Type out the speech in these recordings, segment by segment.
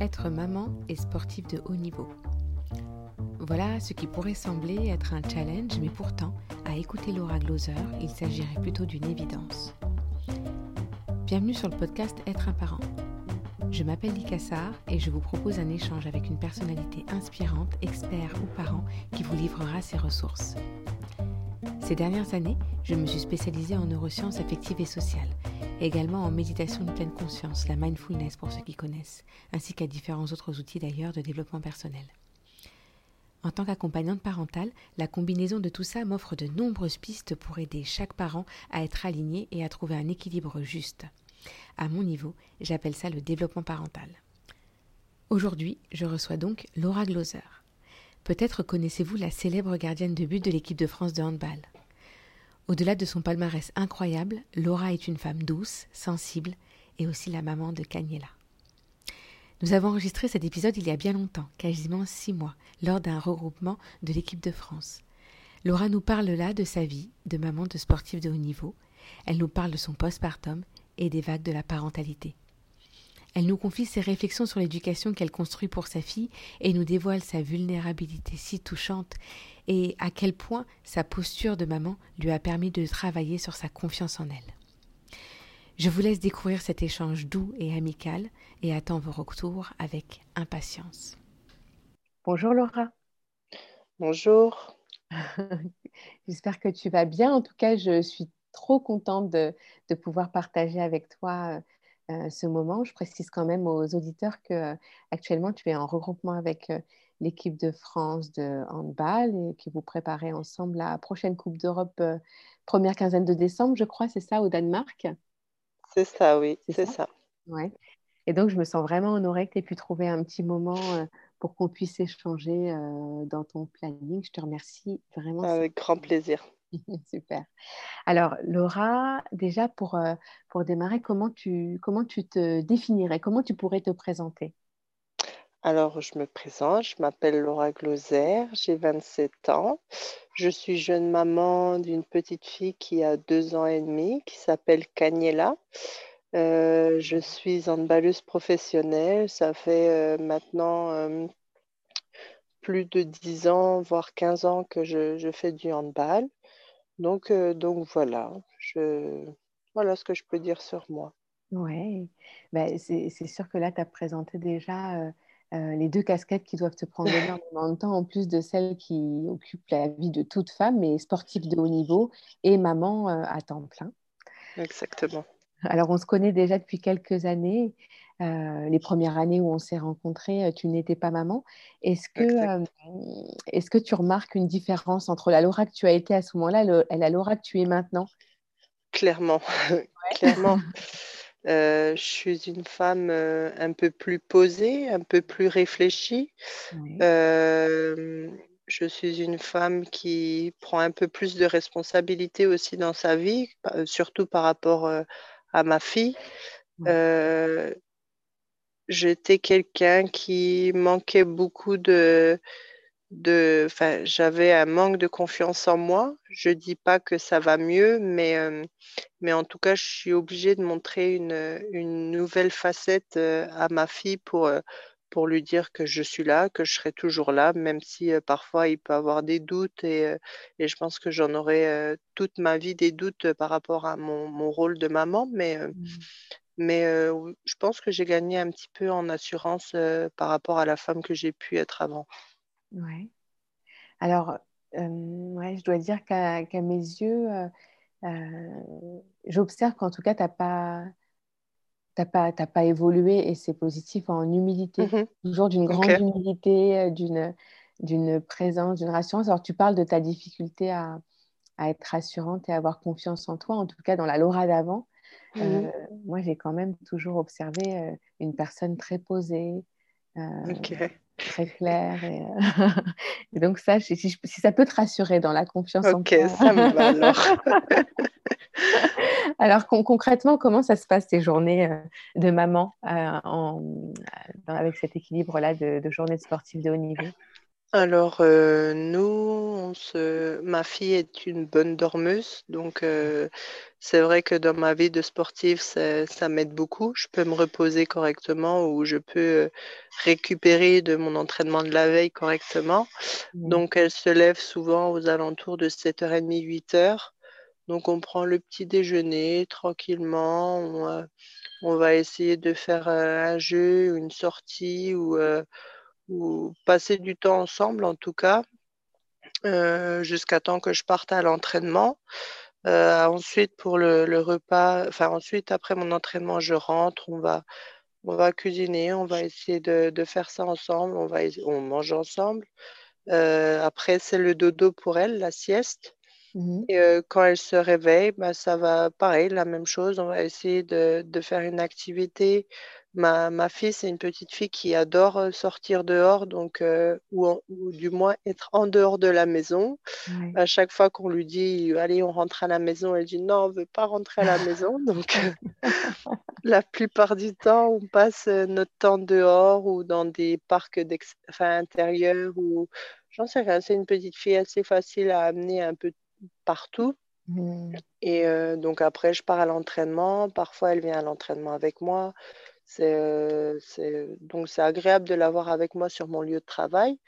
être maman et sportive de haut niveau. Voilà ce qui pourrait sembler être un challenge, mais pourtant, à écouter Laura Gloser, il s'agirait plutôt d'une évidence. Bienvenue sur le podcast Être un parent. Je m'appelle Likassar et je vous propose un échange avec une personnalité inspirante, expert ou parent qui vous livrera ses ressources. Ces dernières années, je me suis spécialisée en neurosciences affectives et sociales également en méditation de pleine conscience, la mindfulness pour ceux qui connaissent, ainsi qu'à différents autres outils d'ailleurs de développement personnel. En tant qu'accompagnante parentale, la combinaison de tout ça m'offre de nombreuses pistes pour aider chaque parent à être aligné et à trouver un équilibre juste. À mon niveau, j'appelle ça le développement parental. Aujourd'hui, je reçois donc Laura Gloser. Peut-être connaissez-vous la célèbre gardienne de but de l'équipe de France de handball. Au-delà de son palmarès incroyable, Laura est une femme douce, sensible et aussi la maman de Cagnella. Nous avons enregistré cet épisode il y a bien longtemps, quasiment six mois, lors d'un regroupement de l'équipe de France. Laura nous parle là de sa vie de maman de sportive de haut niveau. Elle nous parle de son postpartum et des vagues de la parentalité. Elle nous confie ses réflexions sur l'éducation qu'elle construit pour sa fille et nous dévoile sa vulnérabilité si touchante et à quel point sa posture de maman lui a permis de travailler sur sa confiance en elle. Je vous laisse découvrir cet échange doux et amical et attends vos retours avec impatience. Bonjour Laura. Bonjour. J'espère que tu vas bien. En tout cas, je suis trop contente de, de pouvoir partager avec toi euh, ce moment. Je précise quand même aux auditeurs que euh, actuellement tu es en regroupement avec euh, l'équipe de France de handball et que vous préparez ensemble la prochaine Coupe d'Europe première quinzaine de décembre, je crois, c'est ça, au Danemark? C'est ça, oui, c'est ça? Ouais. Et donc, je me sens vraiment honorée que tu aies pu trouver un petit moment pour qu'on puisse échanger dans ton planning. Je te remercie vraiment. Avec grand plaisir. Super. Alors, Laura, déjà pour, euh, pour démarrer, comment tu, comment tu te définirais? Comment tu pourrais te présenter? Alors, je me présente, je m'appelle Laura Gloser, j'ai 27 ans. Je suis jeune maman d'une petite fille qui a deux ans et demi, qui s'appelle Cagnella. Euh, je suis handballeuse professionnelle. Ça fait euh, maintenant plus de 10 ans, voire 15 ans que je fais du handball. Donc, euh, donc voilà, je... voilà ce que je peux dire sur moi. Oui, ben, c'est sûr que là, tu as présenté déjà euh, euh, les deux casquettes qui doivent te prendre énormément de temps, en plus de celles qui occupent la vie de toute femme, mais sportive de haut niveau et maman à temps plein. Exactement. Alors, on se connaît déjà depuis quelques années. Euh, les premières années où on s'est rencontrés, tu n'étais pas maman. Est-ce que, euh, est que tu remarques une différence entre la Laura que tu as été à ce moment-là et la Laura que tu es maintenant? Clairement, clairement. je suis une femme un peu plus posée, un peu plus réfléchie. je suis une femme qui prend un peu plus de responsabilité aussi dans sa vie, surtout par rapport à ma fille j'étais quelqu'un qui manquait beaucoup de, de j'avais un manque de confiance en moi. Je dis pas que ça va mieux, mais, euh, mais en tout cas, je suis obligée de montrer une, une nouvelle facette euh, à ma fille pour, euh, pour lui dire que je suis là, que je serai toujours là, même si parfois il peut avoir des doutes et, et je pense que j'en aurai toute ma vie des doutes par rapport à mon, mon rôle de maman, mais, mmh. Mais je pense que j'ai gagné un petit peu en assurance par rapport à la femme que j'ai pu être avant. Ouais. Alors, ouais, je dois dire qu'à mes yeux, j'observe qu'en tout cas, tu n'as pas, pas, pas évolué et c'est positif en humilité, mmh toujours d'une grande humilité, d'une présence, d'une rassurance. Alors, tu parles de ta difficulté à, à, être rassurante et à avoir confiance en toi, en tout cas dans la Laura d'avant. Mmh euh, moi, j'ai quand même toujours observé euh, une personne très posée, euh, très claire. Et, donc, ça, si, si, ça peut te rassurer dans la confiance en toi. Ok, ça me va alors. alors, concrètement, comment ça se passe tes journées de maman en, avec cet équilibre-là de, de journée sportive de haut niveau? Alors, euh, nous, ma fille est une bonne dormeuse, donc euh, c'est vrai que dans ma vie de sportive, ça, m'aide beaucoup. Je peux me reposer correctement ou je peux euh, récupérer de mon entraînement de la veille correctement. Donc, elle se lève souvent aux alentours de 7h30, 8h. Donc, on prend le petit déjeuner tranquillement. On, va essayer de faire un jeu, une sortie ou ou passer du temps ensemble en tout cas, euh, jusqu'à temps que je parte à l'entraînement. Euh, ensuite, pour le, repas, enfin ensuite, après mon entraînement, je rentre, on va, on va cuisiner, on va essayer de, faire ça ensemble, on, va, on mange ensemble. Euh, après, c'est le dodo pour elle, la sieste. Mmh Et quand elle se réveille, bah, ça va pareil, la même chose. On va essayer de, de faire une activité Ma, ma fille, c'est une petite fille qui adore sortir dehors, donc, euh, ou, du moins être en dehors de la maison. À chaque fois qu'on lui dit, allez, on rentre à la maison, elle dit, non, on ne veut pas rentrer à la maison. Donc, la plupart du temps, on passe notre temps dehors ou dans des parcs enfin, intérieurs ou j'en sais rien. C'est une petite fille assez facile à amener un peu partout. Mmh. Et donc après, je pars à l'entraînement. Parfois, elle vient à l'entraînement avec moi. C'est, donc c'est agréable de l'avoir avec moi sur mon lieu de travail.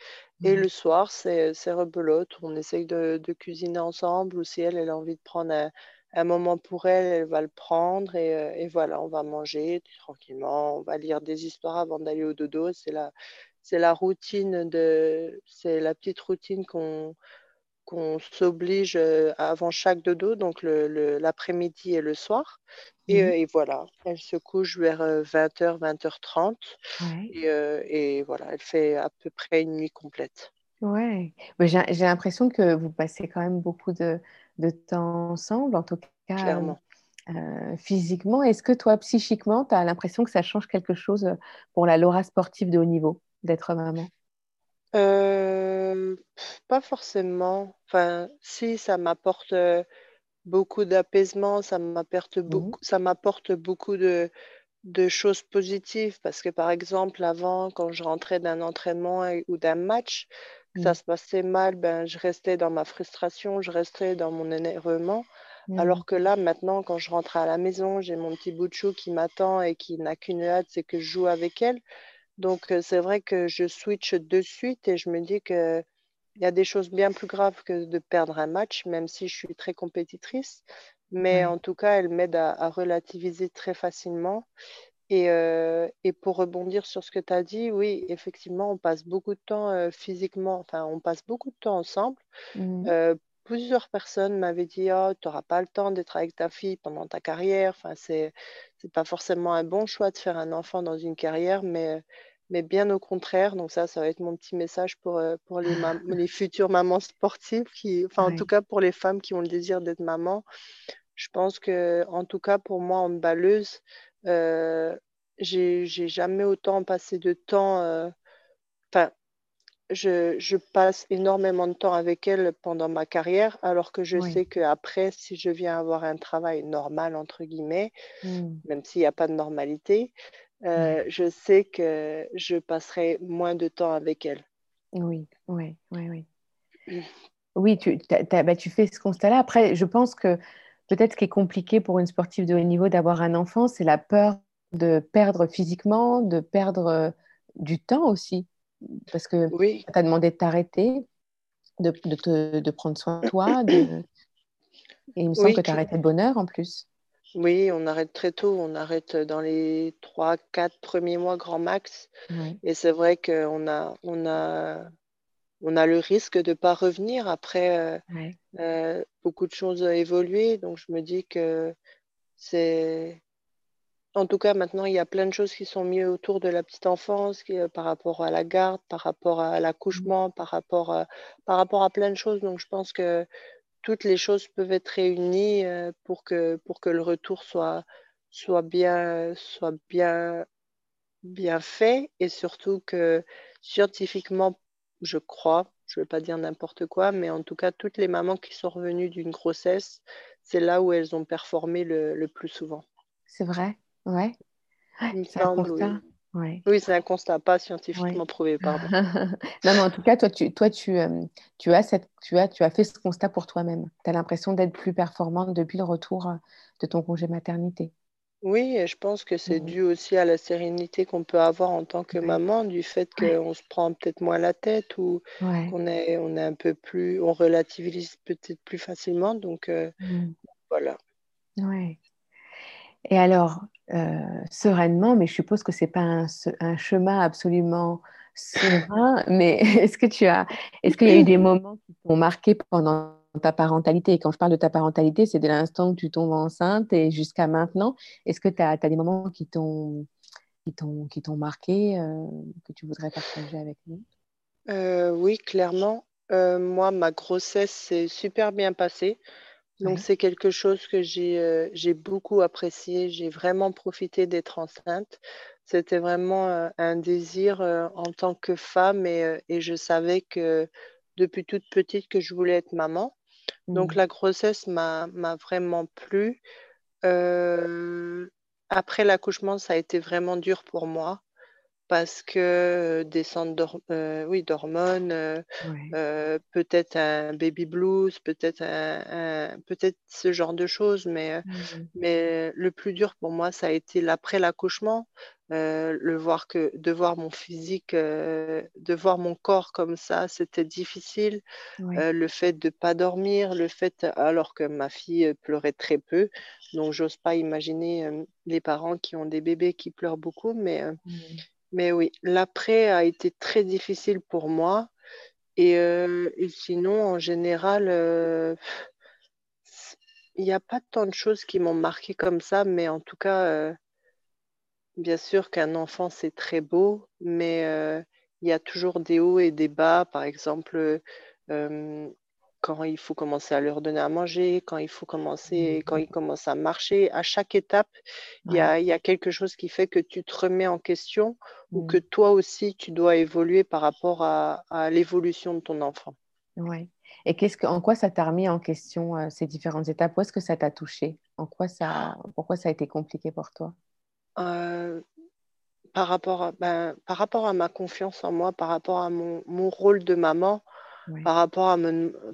Et mmh. le soir, c'est, rebelote. On essaye de, cuisiner ensemble ou si elle, elle a envie de prendre un, moment pour elle, elle va le prendre et, voilà, on va manger tranquillement, on va lire des histoires avant d'aller au dodo. C'est la, c'est la routine de, c'est la petite routine qu'on, qu'on s'oblige euh, avant chaque dodo, donc l'après-midi et le soir. Mmh. Euh, et, voilà, elle se couche vers 20h, euh, 20h30. Et, voilà, elle fait à peu près une nuit complète. Ouais, j'ai l'impression que vous passez quand même beaucoup de, temps ensemble, en tout cas Clairement. physiquement. Est-ce que toi, psychiquement, tu as l'impression que ça change quelque chose pour la Laura sportive de haut niveau, d'être maman? Euh, pas forcément. Enfin, si, ça m'apporte euh, beaucoup d'apaisement, ça m'apporte mmh beaucoup, ça m'apporte beaucoup de, de choses positives parce que par exemple, avant, quand je rentrais d'un entraînement ou d'un match, ça mmh. se passait mal, ben, je restais dans ma frustration, je restais dans mon énervement. Mmh. Alors que là, maintenant, quand je rentre à la maison, j'ai mon petit bout de chou qui m'attend et qui n'a qu'une hâte, c'est que je joue avec elle. Donc, euh, c'est vrai que je switch de suite et je me dis qu'il y a des choses bien plus graves que de perdre un match, même si je suis très compétitrice. Mais en tout cas, elle m'aide à, relativiser très facilement. Euh, et, pour rebondir sur ce que tu as dit, oui, effectivement, on passe beaucoup de temps euh, physiquement, enfin, on passe beaucoup de temps ensemble. Mmh. Plusieurs personnes m'avaient dit oh, tu n'auras pas le temps d'être avec ta fille pendant ta carrière. Enfin, c'est n'est pas forcément un bon choix de faire un enfant dans une carrière, mais mais bien au contraire. Donc ça, ça va être mon petit message pour, euh, pour les, les futures mamans sportives, qui, enfin en tout cas pour les femmes qui ont le désir d'être maman. Je pense que, en tout cas pour moi en balleuse, euh, j'ai jamais autant passé de temps. Euh, je, je, passe énormément de temps avec elle pendant ma carrière, alors que je sais qu'après, si je viens avoir un travail normal, entre guillemets, mmh. même s'il n'y a pas de normalité, euh, je sais que je passerai moins de temps avec elle. Oui, oui, oui, oui. Mmh. Oui, tu, bah, tu fais ce constat-là. Après, je pense que peut-être ce qui est compliqué pour une sportive de haut niveau d'avoir un enfant, c'est la peur de perdre physiquement, de perdre euh, du temps aussi. Parce que oui. tu as demandé de t'arrêter, de, de, de, prendre soin de toi. De... Et il me semble que tu as arrêté de bonheur en plus. Oui, on arrête très tôt. On arrête dans les 3-4 premiers mois grand max. Et c'est vrai qu'on a, on a, on a le risque de ne pas revenir. Après, euh, euh, beaucoup de choses ont évolué. Donc, je me dis que c'est. En tout cas, maintenant, il y a plein de choses qui sont mieux autour de la petite enfance, euh, par rapport à la garde, par rapport à l'accouchement, par rapport par rapport à plein de choses. Donc, je pense que toutes les choses peuvent être réunies euh, pour que, pour que le retour soit, soit, bien, soit bien, bien fait et surtout que scientifiquement, je crois, je ne veux pas dire n'importe quoi, mais en tout cas, toutes les mamans qui sont revenues d'une grossesse, c'est là où elles ont performé le, plus souvent. C'est vrai, ouais. Il me semble, Oui, c'est un constat pas scientifiquement prouvé, pardon. non, mais en tout cas, toi, tu, toi, tu, euh, tu, as cette, tu, as, tu as fait ce constat pour toi-même. Tu as l'impression d'être plus performante depuis le retour euh, de ton congé maternité. Oui, et je pense que c'est dû aussi à la sérénité qu'on peut avoir en tant que maman, du fait qu'on se prend peut-être moins la tête ou qu'on est, on est un peu plus, on relativise peut-être plus facilement. Donc euh, mmh. voilà. Ouais. Et alors, euh, sereinement, mais je suppose que ce n'est pas un, chemin absolument serein, mais est-ce que tu as, est-ce qu'il y a eu des moments qui t'ont marqué pendant ta parentalité? Et quand je parle de ta parentalité, c'est de l'instant où tu tombes enceinte et jusqu'à maintenant. Est-ce que tu as, des moments qui t'ont, qui t'ont, marqué, euh, que tu voudrais partager avec nous? Euh, Oui, clairement. moi, ma grossesse s'est super bien passée. Donc, c'est quelque chose que j'ai beaucoup apprécié. J'ai vraiment profité d'être enceinte. C'était vraiment un désir en tant que femme et, et, je savais que depuis toute petite que je voulais être maman. Donc, mmh. la grossesse m'a vraiment plu. après l'accouchement, ça a été vraiment dur pour moi parce que des centres oui, d'hormones, peut-être un baby blues, peut-être un, peut-être ce genre de choses, mais, mmh mais le plus dur pour moi, ça a été l'après l'accouchement, le voir que, de voir mon physique, de voir mon corps comme ça, c'était difficile. le fait de ne pas dormir, le fait, alors que ma fille pleurait très peu, donc j'ose pas imaginer les parents qui ont des bébés qui pleurent beaucoup, mais mmh. Mais oui, l'après a été très difficile pour moi. Et, euh, sinon, en général, euh, il n'y a pas tant de choses qui m'ont marqué comme ça, mais en tout cas, euh, bien sûr qu'un enfant, c'est très beau, mais il y a toujours des hauts et des bas. Par exemple, quand il faut commencer à leur donner à manger, quand il faut commencer, quand ils commencent à marcher. À chaque étape, il y, a, quelque chose qui fait que tu te remets en question ou que mmh. toi aussi, tu dois évoluer par rapport à, l'évolution de ton enfant. Oui. Et qu'est-ce que, en quoi ça t'a remis en question euh, ces différentes étapes? Où est-ce que ça t'a touché en quoi ça, Pourquoi ça a été compliqué pour toi? Euh, par, rapport à, ben, par rapport à ma confiance en moi, par rapport à mon, mon rôle de maman, par, rapport à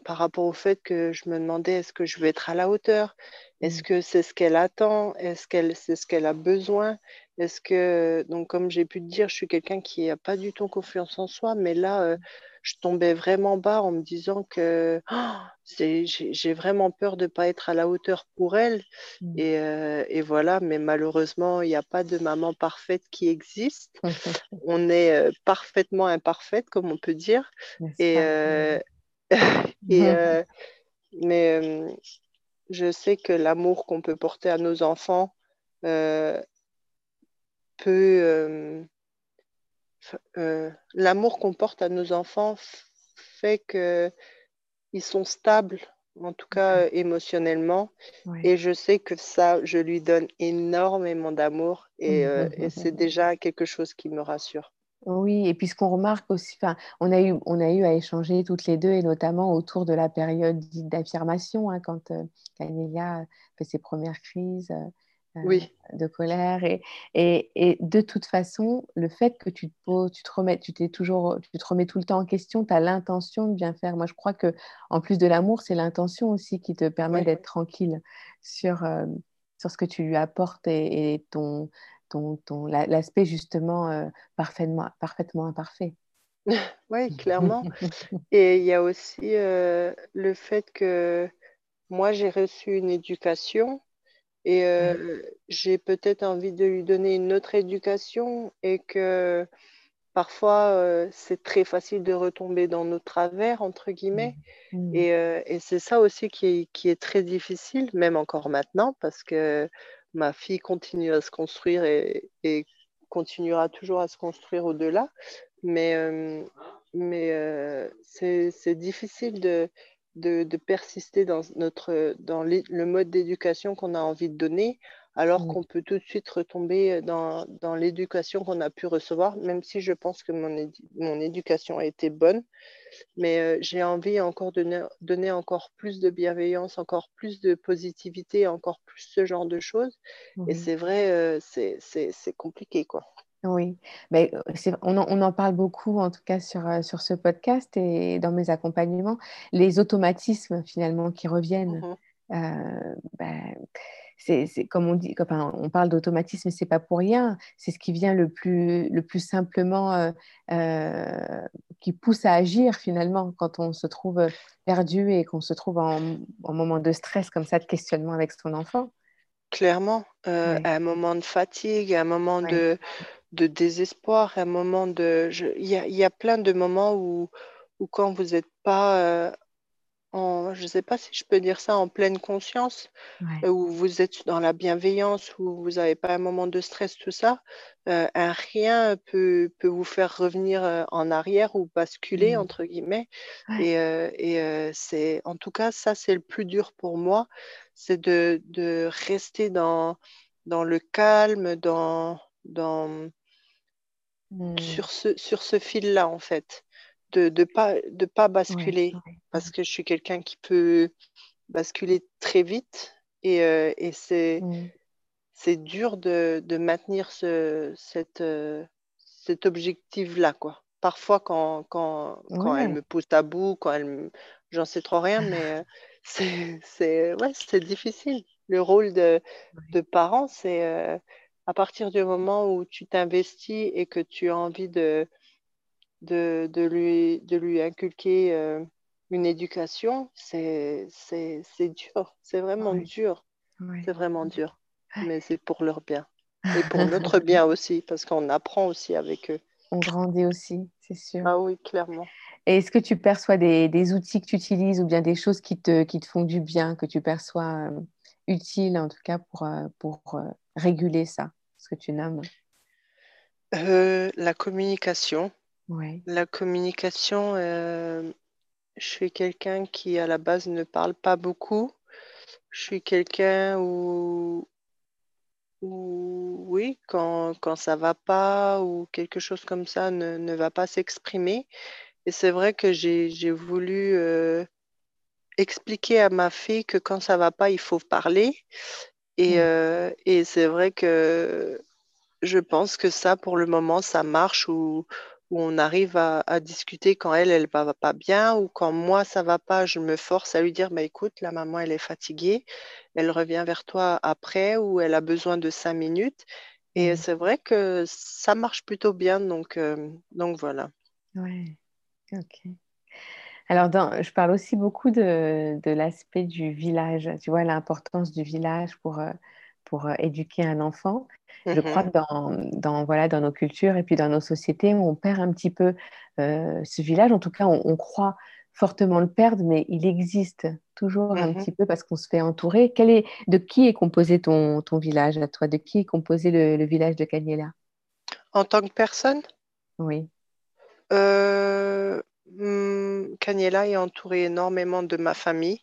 par rapport au fait que je me demandais est-ce que je vais être à la hauteur? Est-ce mmh. que c'est ce qu'elle attend? Est-ce qu'elle c'est ce qu'elle a besoin? Est-ce que donc comme j'ai pu te dire, je suis quelqu'un qui n'a pas du tout confiance en soi, mais là euh, je tombais vraiment bas en me disant que oh, j'ai vraiment peur de ne pas être à la hauteur pour elle. Mmh. Et, euh, et, voilà, mais malheureusement, il n'y a pas de maman parfaite qui existe. on est euh, parfaitement imparfaite, comme on peut dire. Et, euh, et mais je sais que l'amour qu'on peut porter à nos enfants peut euh, l'amour qu'on porte à nos enfants fait qu'ils sont stables, en tout cas euh, émotionnellement. Et je sais que ça, je lui donne énormément d'amour et, euh, c'est déjà quelque chose qui me rassure. Oui, et puis ce qu'on remarque aussi, on a, eu, on a eu à échanger toutes les deux, et notamment autour de la période d'affirmation, hein, quand euh, fait ses premières crises. Euh, de colère. Et, et, de toute façon, le fait que tu te poses, tu te remets, tu t'es toujours, tu te remets tout le temps en question, tu as l'intention de bien faire. Moi, je crois que en plus de l'amour, c'est l'intention aussi qui te permet d'être tranquille sur, euh, sur ce que tu lui apportes et, ton, ton, ton l'aspect justement euh, parfaitement, parfaitement imparfait. oui, clairement. et il y a aussi le fait que moi, j'ai reçu une éducation et euh, j'ai peut-être envie de lui donner une autre éducation et que parfois euh, c'est très facile de retomber dans nos travers, entre guillemets. Mmh. Mmh. Et, euh, et c'est ça aussi qui est, qui est, très difficile, même encore maintenant, parce que ma fille continue à se construire et, et continuera toujours à se construire au-delà. Mais, mais c'est difficile de de, persister dans, notre, dans le mode d'éducation qu'on a envie de donner, alors qu'on peut tout de suite retomber dans, dans l'éducation qu'on a pu recevoir, même si je pense que mon, mon éducation a été bonne. Mais euh, j'ai envie encore de donner, encore plus de bienveillance, encore plus de positivité, encore plus ce genre de choses. Et c'est vrai, euh, c'est compliqué, quoi. Oui, mais on, en, on, en, parle beaucoup, en tout cas sur, sur ce podcast et dans mes accompagnements, les automatismes finalement qui reviennent. Mmh ben, c'est comme on dit, on parle d'automatisme, c'est pas pour rien. C'est ce qui vient le plus, le plus simplement, euh, euh, qui pousse à agir finalement quand on se trouve perdu et qu'on se trouve en, moment de stress comme ça, de questionnement avec son enfant. Clairement, euh, à un moment de fatigue, à un moment de, de, désespoir, un moment de, il y a, y a, plein de moments où, où quand vous n'êtes pas je ne sais pas si je peux dire ça, en pleine conscience, euh, où vous êtes dans la bienveillance, où vous n'avez pas un moment de stress, tout ça, euh, un rien peut, peut, vous faire revenir euh, en arrière ou basculer, mmh. entre guillemets. Et, et c'est, en tout cas, ça, c'est le plus dur pour moi, c'est de, de, rester dans, dans le calme, dans, dans, mmh. sur ce, sur ce fil-là, en fait de ne pas, de pas basculer parce que je suis quelqu'un qui peut basculer très vite et, euh, et c'est, mm. c'est dur de, de maintenir ce, cette, euh, cet objectif-là. Quoi. Parfois, quand, quand, quand elle me pousse à bout, quand elle j'en sais trop rien, mais euh, c'est, c'est, ouais, c'est difficile. Le rôle de, de parent, c'est à partir du moment où tu t'investis et que tu as envie de de, de, lui, de lui inculquer euh, une éducation, c'est dur, c'est vraiment dur. C'est vraiment dur, mais c'est pour leur bien. Et pour notre bien aussi, parce qu'on apprend aussi avec eux. On grandit aussi, c'est sûr. Ah oui, clairement. Et est-ce que tu perçois des, des, outils que tu utilises ou bien des choses qui te, qui te font du bien, que tu perçois euh, utiles en tout cas pour, euh, pour réguler ça, ce que tu nommes? La communication, Ouais. La communication, euh, je suis quelqu'un qui à la base ne parle pas beaucoup. Je suis quelqu'un où, où, oui, quand, quand ça va pas ou quelque chose comme ça ne, ne va pas s'exprimer. Et c'est vrai que j'ai, j'ai voulu euh, expliquer à ma fille que quand ça va pas, il faut parler. Et, euh, et c'est vrai que je pense que ça, pour le moment, ça marche où on arrive à, discuter quand elle, elle va pas bien ou quand moi, ça va pas, je me force à lui dire, bah, écoute, la maman, elle est fatiguée, elle revient vers toi après ou elle a besoin de cinq minutes. Et mmh. c'est vrai que ça marche plutôt bien, donc, euh, donc voilà. Ouais, ok. Alors, je parle aussi beaucoup de, l'aspect du village, tu vois, l'importance du village pour, euh, pour euh, éduquer un enfant. Je crois que dans, dans, voilà, dans nos cultures et puis dans nos sociétés, on perd un petit peu euh, ce village. En tout cas, on, croit fortement le perdre, mais il existe toujours un petit peu parce qu'on se fait entourer. Quel est, de qui est composé ton, ton village à toi? De qui est composé le, village de Caniela En tant que personne? Oui. Euh, hmm, est entouré énormément de ma famille.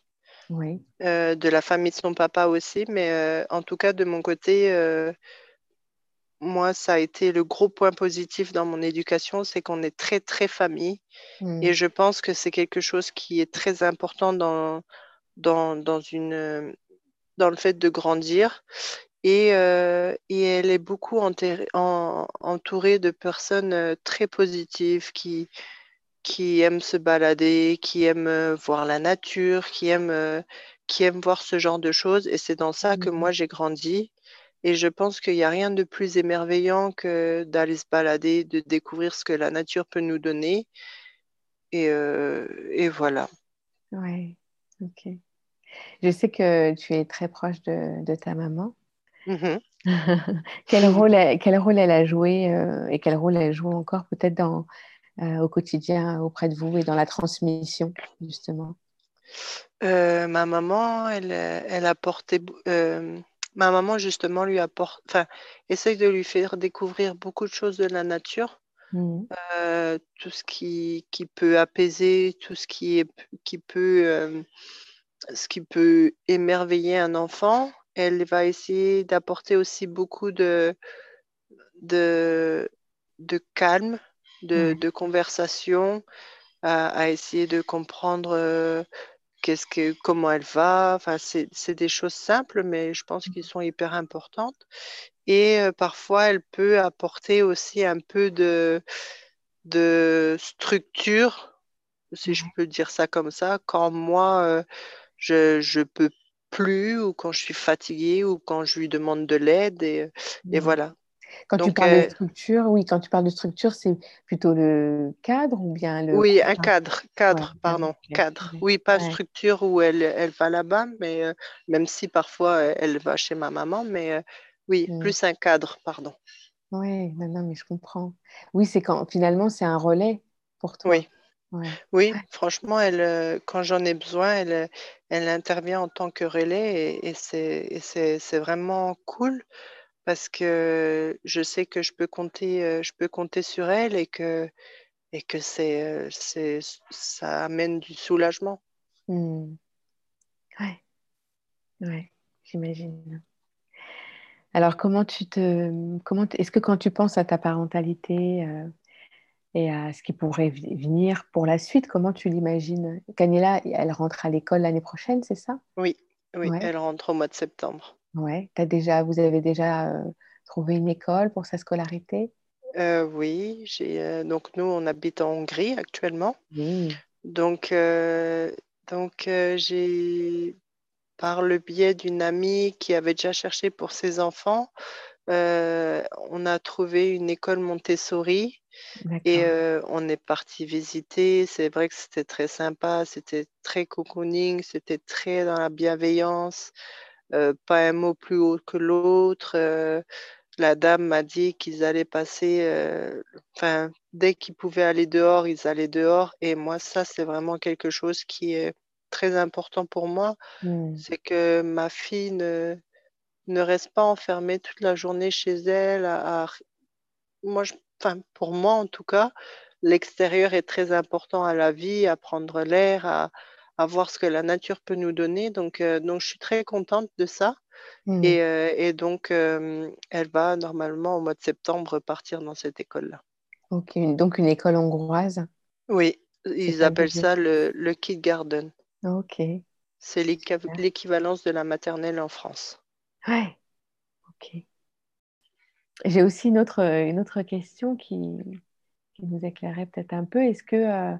Oui. Euh, de la famille de son papa aussi, mais euh, en tout cas de mon côté, euh, moi, ça a été le gros point positif dans mon éducation, c'est qu'on est très, très famille. Et mmh. je pense que c'est quelque chose qui est très important dans, dans, dans, une, dans le fait de grandir. Et, et elle est beaucoup entourée de personnes très positives qui, qui aiment se balader, qui aiment euh, voir la nature, qui aiment, qui aiment voir ce genre de choses. Et c'est dans ça que mmh. moi, j'ai grandi. Et je pense qu'il n'y a rien de plus émerveillant que d'aller se balader, de découvrir ce que la nature peut nous donner. Et, euh, et voilà. Oui, ok. Je sais que tu es très proche de, de ta maman. Mm-hmm. quel, rôle, quel rôle elle a joué euh, et quel rôle elle joue encore peut-être dans, euh, au quotidien auprès de vous et dans la transmission, justement? Ma maman, elle, elle a porté ma maman, justement, lui apporte, enfin, essaye de lui faire découvrir beaucoup de choses de la nature. Mmh. Euh, tout ce qui, qui, peut apaiser, tout ce qui, est, qui peut, euh, ce qui peut émerveiller un enfant. Elle va essayer d'apporter aussi beaucoup de, de, de calme, de, de conversation, à, à, essayer de comprendre euh, qu'est-ce que, comment elle va. Enfin, c'est des choses simples, mais je pense qu'elles sont hyper importantes. et parfois elle peut apporter aussi un peu de, de structure, si je peux dire ça comme ça, quand moi je je peux plus ou quand je suis fatiguée ou quand je lui demande de l'aide et, et voilà. Quand tu parles de structure, oui, quand tu parles de structure, c'est plutôt le cadre ou bien le... Oui, un cadre, cadre, pardon, cadre. Oui, pas structure où elle, elle va là-bas, mais euh, même si parfois euh, elle va chez ma maman, mais euh, oui, mm. plus un cadre, pardon. Oui, non, non, mais je comprends. Oui, c'est quand finalement c'est un relais pour toi. Oui. Oui, franchement, elle, quand j'en ai besoin, elle, elle intervient en tant que relais et, et c'est vraiment cool parce que je sais que je peux compter, je peux compter sur elle et que, et que c'est, c'est, ça amène du soulagement. Mmh. Ouais, ouais, j'imagine. Alors, comment tu te, comment, est-ce que quand tu penses à ta parentalité euh, et à ce qui pourrait venir pour la suite, comment tu l'imagines? Canela, elle rentre à l'école l'année prochaine, c'est ça? Oui, oui, elle rentre au mois de septembre. Ouais. As déjà, vous avez déjà euh, trouvé une école pour sa scolarité? Euh, Oui, j'ai, euh, donc nous, on habite en Hongrie actuellement. Donc, donc j'ai, par le biais d'une amie qui avait déjà cherché pour ses enfants, on a trouvé une école Montessori et on est parti visiter. C'est vrai que c'était très sympa, c'était très cocooning, c'était très dans la bienveillance. Euh, pas un mot plus haut que l'autre. Euh, la dame m'a dit qu'ils allaient passer, euh, enfin, dès qu'ils pouvaient aller dehors, ils allaient dehors. Et moi, ça, c'est vraiment quelque chose qui est très important pour moi. Hmm. C'est que ma fille ne, ne reste pas enfermée toute la journée chez elle. Moi, enfin, pour moi, en tout cas, l'extérieur est très important à la vie, à prendre l'air, à, à voir ce que la nature peut nous donner. Donc, euh, donc je suis très contente de ça. Mmh. Et, euh, et, donc, euh, elle va normalement au mois de septembre partir dans cette école-là. Donc une école hongroise Oui, ils appellent ça le, le Kid Garden. Ok. C'est l'équivalence de la maternelle en France. Ouais, ok. J'ai aussi une autre, une autre question qui, qui nous éclairait peut-être un peu. Est-ce que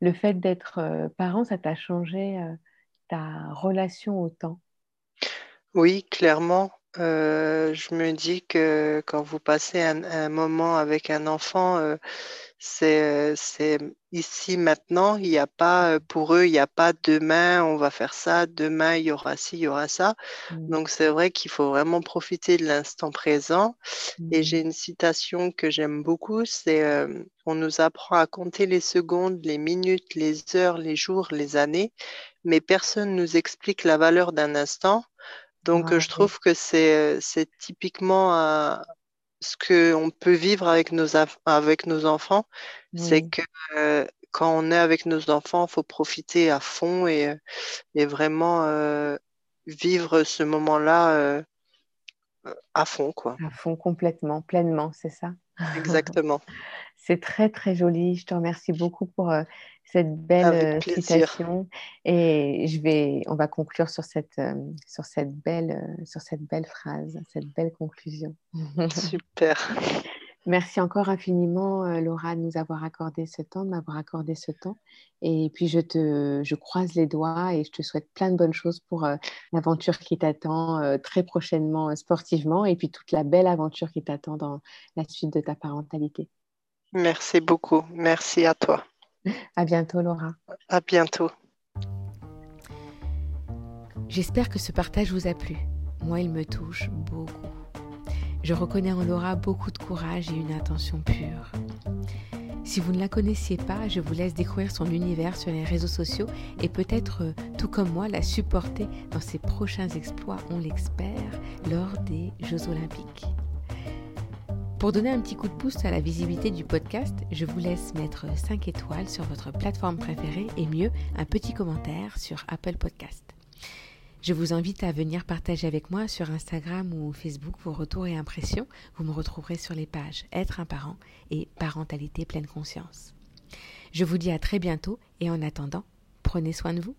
le fait d'être euh, parent, ça t'a changé euh, ta relation au temps? Oui, clairement. Euh, je me dis que quand vous passez un, moment avec un enfant, c'est ici maintenant. Il n'y a pas pour eux, il n'y a pas demain, on va faire ça, demain il y aura ci, il y aura ça. Mmh. Donc c'est vrai qu'il faut vraiment profiter de l'instant présent. Et mmh. j'ai une citation que j'aime beaucoup, c'est on nous apprend à compter les secondes, les minutes, les heures, les jours, les années, mais personne ne nous explique la valeur d'un instant. Donc ah, je trouve que c'est typiquement ce qu'on peut vivre avec nos, avec nos enfants, c'est que euh, quand on est avec nos enfants, il faut profiter à fond et, et vraiment euh, vivre ce moment-là euh, à fond. Quoi. À fond, complètement, pleinement, c'est ça? Exactement. c'est très, très joli. Je te remercie beaucoup pour cette belle citation. Et je vais, on va conclure sur cette, sur cette, belle, sur cette belle phrase, cette belle conclusion. Super. Merci encore infiniment, Laura, de nous avoir accordé ce temps, de m'avoir accordé ce temps. Et puis, je te je croise les doigts et je te souhaite plein de bonnes choses pour l'aventure qui t'attend très prochainement sportivement et puis toute la belle aventure qui t'attend dans la suite de ta parentalité. Merci beaucoup. Merci à toi. À bientôt, Laura. À bientôt. J'espère que ce partage vous a plu. Moi, il me touche beaucoup. Je reconnais en Laura beaucoup de courage et une intention pure. Si vous ne la connaissiez pas, je vous laisse découvrir son univers sur les réseaux sociaux et peut-être, euh, tout comme moi, la supporter dans ses prochains exploits, on l'espère, lors des Jeux olympiques. Pour donner un petit coup de pouce à la visibilité du podcast, je vous laisse mettre 5 étoiles sur votre plateforme préférée et mieux, un petit commentaire sur Apple Podcast. Je vous invite à venir partager avec moi sur Instagram ou Facebook vos retours et impressions. Vous me retrouverez sur les pages Être un parent et Parentalité pleine conscience. Je vous dis à très bientôt et en attendant, prenez soin de vous.